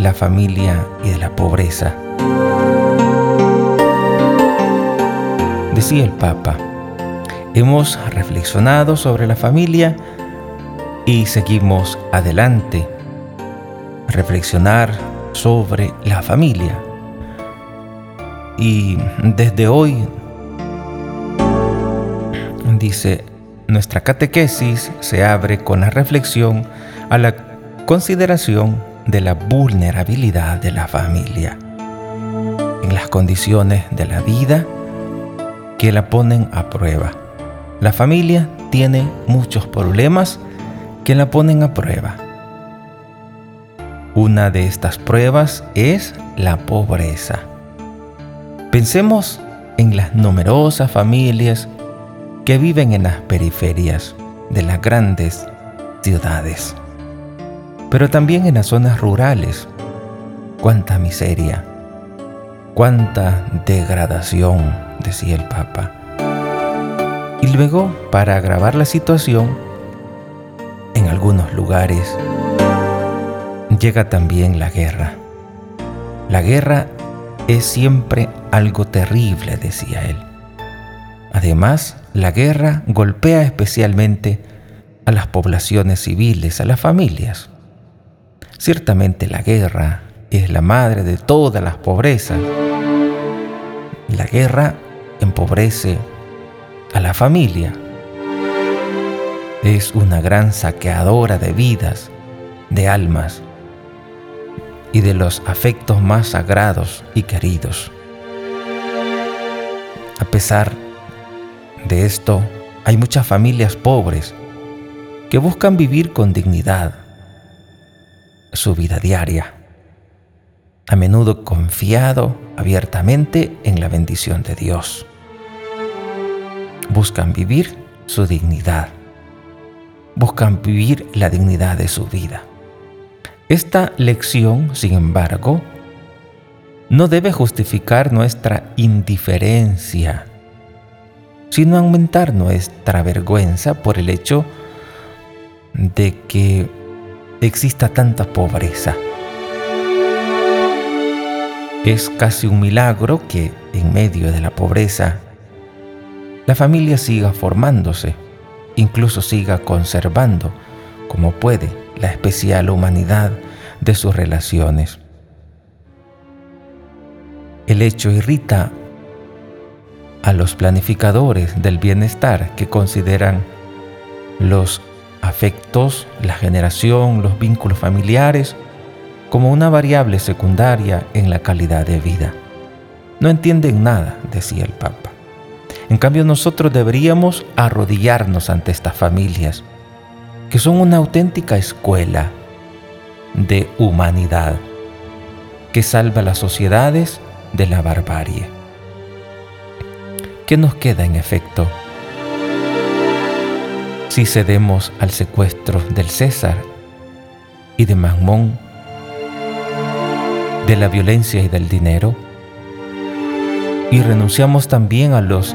la familia y de la pobreza. Decía el Papa, hemos reflexionado sobre la familia y seguimos adelante. Reflexionar sobre la familia. Y desde hoy, dice, nuestra catequesis se abre con la reflexión a la consideración de la vulnerabilidad de la familia en las condiciones de la vida que la ponen a prueba. La familia tiene muchos problemas que la ponen a prueba. Una de estas pruebas es la pobreza. Pensemos en las numerosas familias que viven en las periferias de las grandes ciudades, pero también en las zonas rurales. Cuánta miseria, cuánta degradación, decía el Papa. Y luego, para agravar la situación, en algunos lugares llega también la guerra. La guerra es siempre algo terrible, decía él. Además, la guerra golpea especialmente a las poblaciones civiles, a las familias. Ciertamente la guerra es la madre de todas las pobrezas. La guerra empobrece a la familia. Es una gran saqueadora de vidas, de almas y de los afectos más sagrados y queridos. A pesar de esto, hay muchas familias pobres que buscan vivir con dignidad su vida diaria, a menudo confiado abiertamente en la bendición de Dios. Buscan vivir su dignidad, buscan vivir la dignidad de su vida. Esta lección, sin embargo, no debe justificar nuestra indiferencia sino aumentar nuestra vergüenza por el hecho de que exista tanta pobreza. Es casi un milagro que en medio de la pobreza la familia siga formándose, incluso siga conservando como puede la especial humanidad de sus relaciones. El hecho irrita a los planificadores del bienestar que consideran los afectos, la generación, los vínculos familiares como una variable secundaria en la calidad de vida. No entienden nada, decía el Papa. En cambio nosotros deberíamos arrodillarnos ante estas familias, que son una auténtica escuela de humanidad, que salva las sociedades de la barbarie. ¿qué nos queda en efecto? Si cedemos al secuestro del César y de Magmón, de la violencia y del dinero, y renunciamos también a los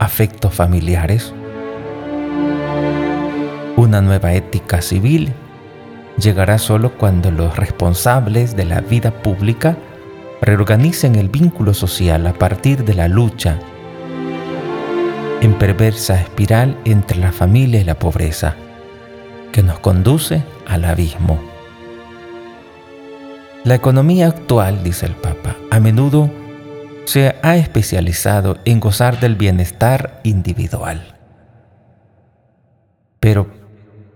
afectos familiares, una nueva ética civil llegará solo cuando los responsables de la vida pública reorganicen el vínculo social a partir de la lucha en perversa espiral entre la familia y la pobreza, que nos conduce al abismo. La economía actual, dice el Papa, a menudo se ha especializado en gozar del bienestar individual, pero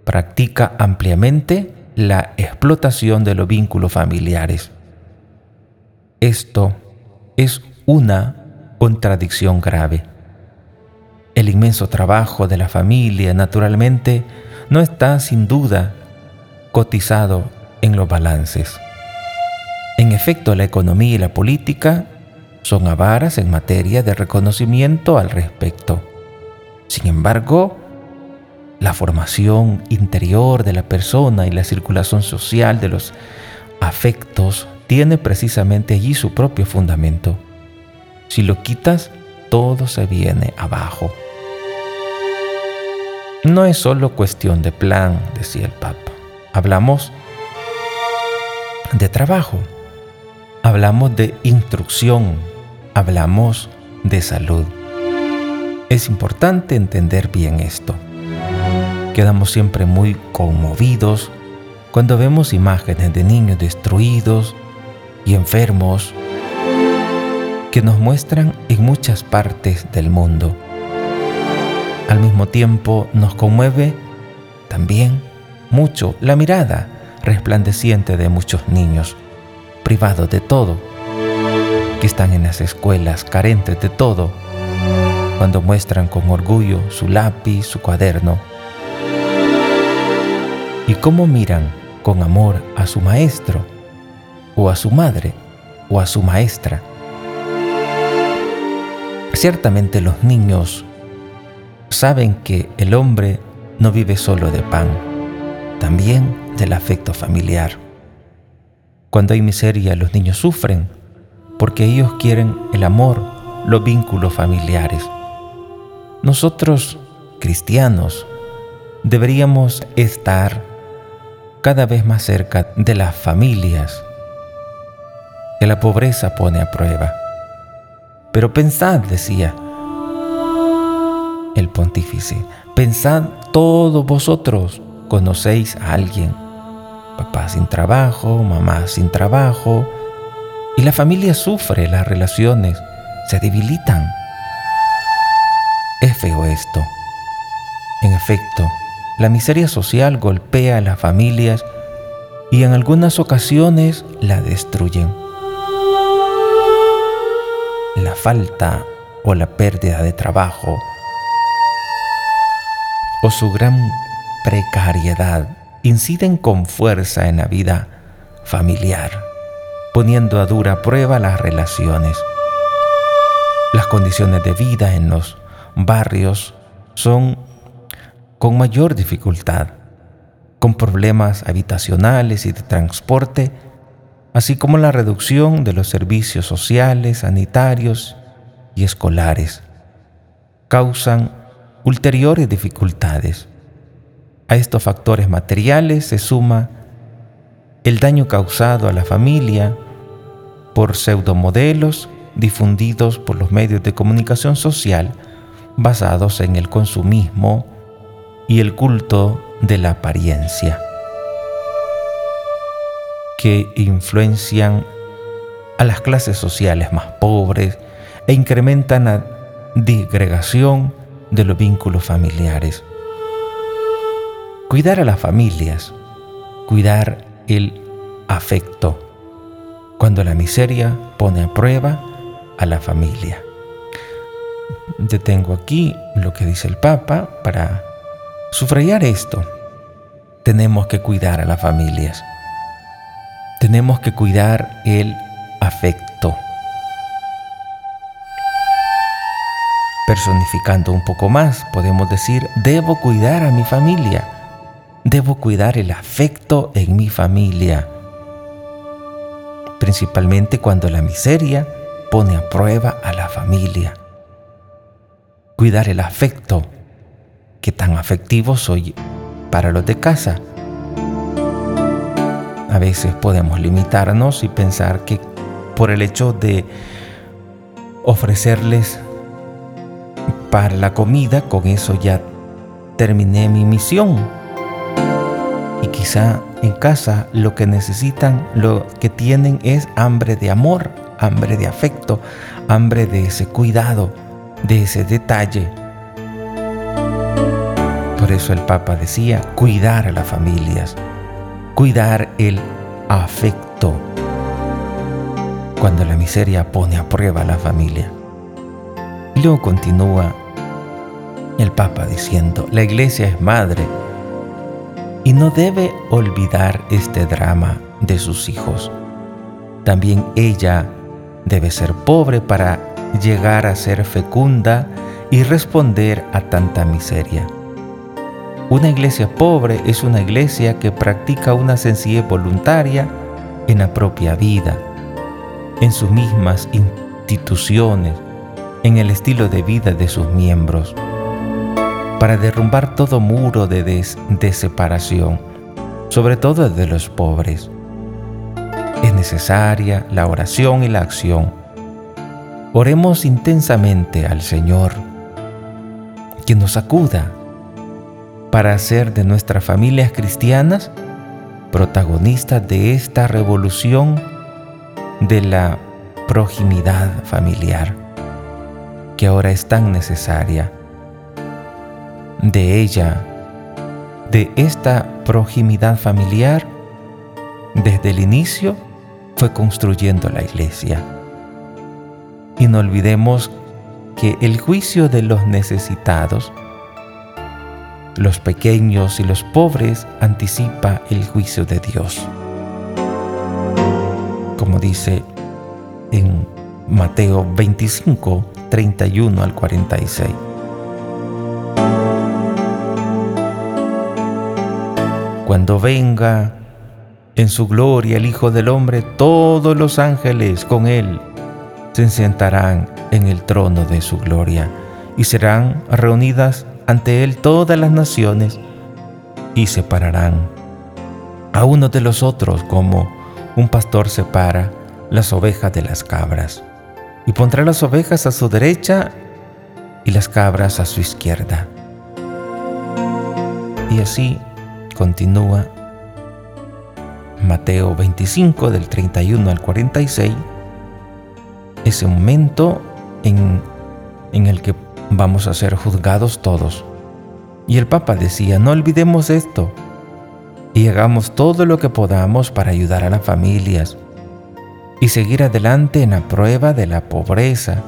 practica ampliamente la explotación de los vínculos familiares. Esto es una contradicción grave el inmenso trabajo de la familia, naturalmente, no está sin duda cotizado en los balances. En efecto, la economía y la política son avaras en materia de reconocimiento al respecto. Sin embargo, la formación interior de la persona y la circulación social de los afectos tiene precisamente allí su propio fundamento. Si lo quitas, todo se viene abajo. No es solo cuestión de plan, decía el Papa. Hablamos de trabajo, hablamos de instrucción, hablamos de salud. Es importante entender bien esto. Quedamos siempre muy conmovidos cuando vemos imágenes de niños destruidos y enfermos que nos muestran en muchas partes del mundo. Al mismo tiempo nos conmueve también mucho la mirada resplandeciente de muchos niños, privados de todo, que están en las escuelas carentes de todo, cuando muestran con orgullo su lápiz, su cuaderno, y cómo miran con amor a su maestro, o a su madre, o a su maestra. Ciertamente los niños saben que el hombre no vive solo de pan, también del afecto familiar. Cuando hay miseria, los niños sufren porque ellos quieren el amor, los vínculos familiares. Nosotros, cristianos, deberíamos estar cada vez más cerca de las familias que la pobreza pone a prueba. Pero pensad, decía el pontífice, pensad todos vosotros, conocéis a alguien, papá sin trabajo, mamá sin trabajo, y la familia sufre, las relaciones se debilitan. Es feo esto. En efecto, la miseria social golpea a las familias y en algunas ocasiones la destruyen. La falta o la pérdida de trabajo o su gran precariedad inciden con fuerza en la vida familiar, poniendo a dura prueba las relaciones. Las condiciones de vida en los barrios son con mayor dificultad, con problemas habitacionales y de transporte, así como la reducción de los servicios sociales, sanitarios y escolares, causan ulteriores dificultades. A estos factores materiales se suma el daño causado a la familia por pseudomodelos difundidos por los medios de comunicación social basados en el consumismo, y el culto de la apariencia, que influencian a las clases sociales más pobres e incrementan la disgregación de los vínculos familiares. Cuidar a las familias, cuidar el afecto, cuando la miseria pone a prueba a la familia. Detengo aquí lo que dice el Papa para Sufrayar esto, tenemos que cuidar a las familias. Tenemos que cuidar el afecto. Personificando un poco más, podemos decir, debo cuidar a mi familia. Debo cuidar el afecto en mi familia. Principalmente cuando la miseria pone a prueba a la familia. Cuidar el afecto qué tan afectivo soy para los de casa. A veces podemos limitarnos y pensar que por el hecho de ofrecerles para la comida, con eso ya terminé mi misión. Y quizá en casa lo que necesitan, lo que tienen es hambre de amor, hambre de afecto, hambre de ese cuidado, de ese detalle por eso el Papa decía, cuidar a las familias, cuidar el afecto. Cuando la miseria pone a prueba a la familia. Y luego continúa el Papa diciendo, la iglesia es madre y no debe olvidar este drama de sus hijos. También ella debe ser pobre para llegar a ser fecunda y responder a tanta miseria. Una iglesia pobre es una iglesia que practica una sencillez voluntaria en la propia vida, en sus mismas instituciones, en el estilo de vida de sus miembros, para derrumbar todo muro de, separación, sobre todo de los pobres. necesaria la oración y la acción. Oremos intensamente al Señor, que nos acuda para hacer de nuestras familias cristianas protagonistas de esta revolución de la proximidad familiar, que ahora es tan necesaria. De ella, de esta proximidad familiar, desde el inicio fue construyendo la iglesia. Y no olvidemos que el juicio de los necesitados, los pequeños y los pobres, anticipa el juicio de Dios. Como dice en Mateo 25, 31 al 46. Cuando venga en su gloria el Hijo del Hombre, todos los ángeles con él se sentarán en el trono de su gloria y serán reunidas ante él todas las naciones y separarán a uno de los otros como un pastor separa las ovejas de las cabras, y pondrá las ovejas a su derecha y las cabras a su izquierda. Y así continúa Mateo 25 del 31 al 46, ese momento en, en el que vamos a ser juzgados todos. Y el Papa decía, no olvidemos esto y hagamos todo lo que podamos para ayudar a las familias, y seguir adelante en la prueba de la pobreza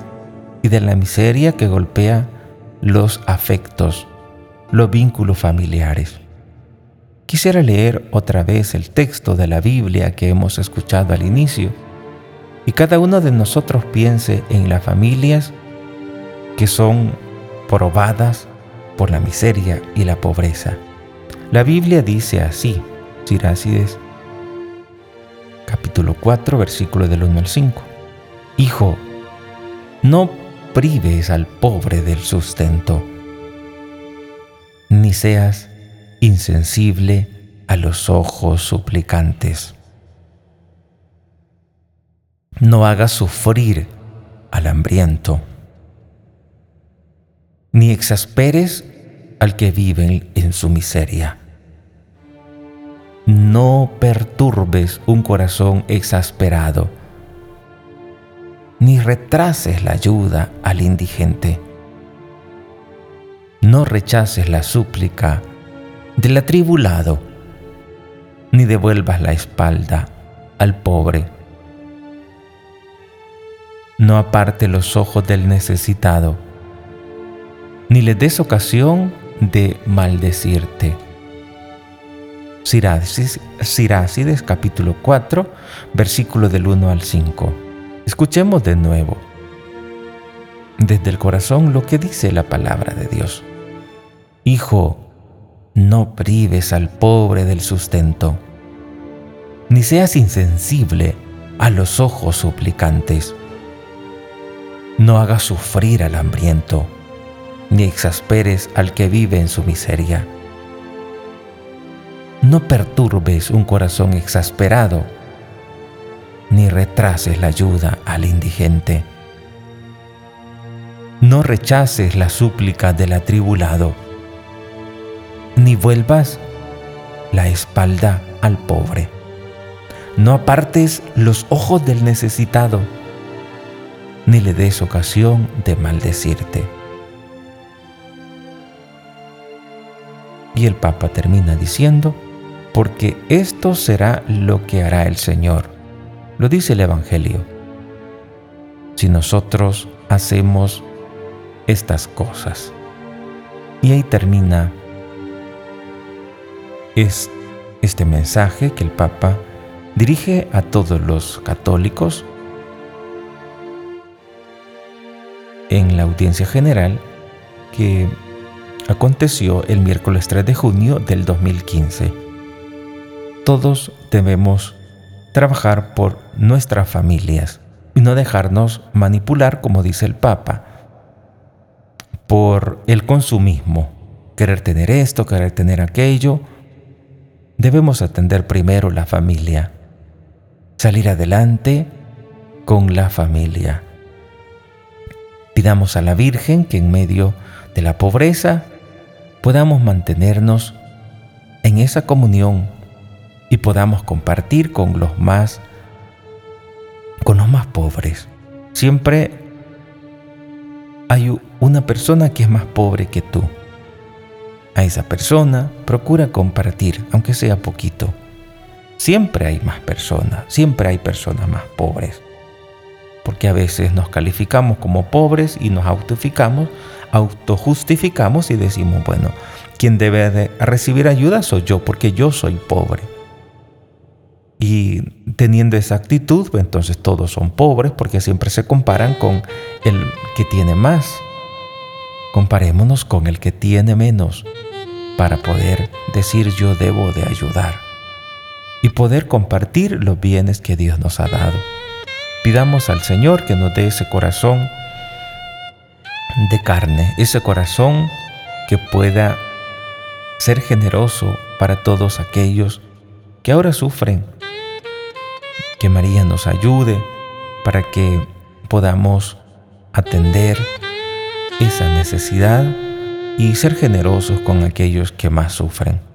y de la miseria que golpea los afectos, los vínculos familiares. Quisiera leer otra vez el texto de la Biblia que hemos escuchado al inicio y cada uno de nosotros piense en las familias que son probadas por la miseria y la pobreza. La Biblia dice así, Sirácides capítulo 4, versículo del 1 al 5. Hijo, no prives al pobre del sustento, ni seas insensible a los ojos suplicantes. No hagas sufrir al hambriento, ni exasperes al que vive en su miseria no perturbes un corazón exasperado, ni retrases la ayuda al indigente. No rechaces la súplica del atribulado, ni devuelvas la espalda al pobre. No aparte los ojos del necesitado, ni le des ocasión de maldecirte Sirácides, capítulo 4, versículo del 1 al 5. Escuchemos de nuevo desde el corazón lo que dice la palabra de Dios. Hijo, no prives al pobre del sustento, ni seas insensible a los ojos suplicantes. No hagas sufrir al hambriento, ni exasperes al que vive en su miseria no perturbes un corazón exasperado, ni retrases la ayuda al indigente. No rechaces la súplica del atribulado, ni vuelvas la espalda al pobre. No apartes los ojos del necesitado, ni le des ocasión de maldecirte. Y el Papa termina diciendo, porque esto será lo que hará el Señor. Lo dice el Evangelio. Si nosotros hacemos estas cosas. Y ahí termina es este mensaje que el Papa dirige a todos los católicos en la audiencia general que aconteció el miércoles 3 de junio del 2015 todos debemos trabajar por nuestras familias y no dejarnos manipular, como dice el Papa, por el consumismo, querer tener esto, querer tener aquello. Debemos atender primero la familia. salir adelante con la familia. Pidamos a la Virgen que en medio de la pobreza podamos mantenernos en esa comunión y podamos compartir con los más con los más pobres. Siempre hay una persona que es más pobre que tú. A esa persona procura compartir, aunque sea poquito. Siempre hay más personas, siempre hay personas más pobres. Porque a veces nos calificamos como pobres y nos autoficamos, autojustificamos y decimos, bueno, quien debe de recibir ayuda soy yo, porque yo soy pobre. Y teniendo esa actitud, pues entonces todos son pobres porque siempre se comparan con el que tiene más. Comparémonos con el que tiene menos para poder decir yo debo de ayudar y poder compartir los bienes que Dios nos ha dado. Pidamos al Señor que nos dé ese corazón de carne, ese corazón que pueda ser generoso para todos aquellos que ahora sufren que María nos ayude para que podamos atender esa necesidad y ser generosos con aquellos que más sufren.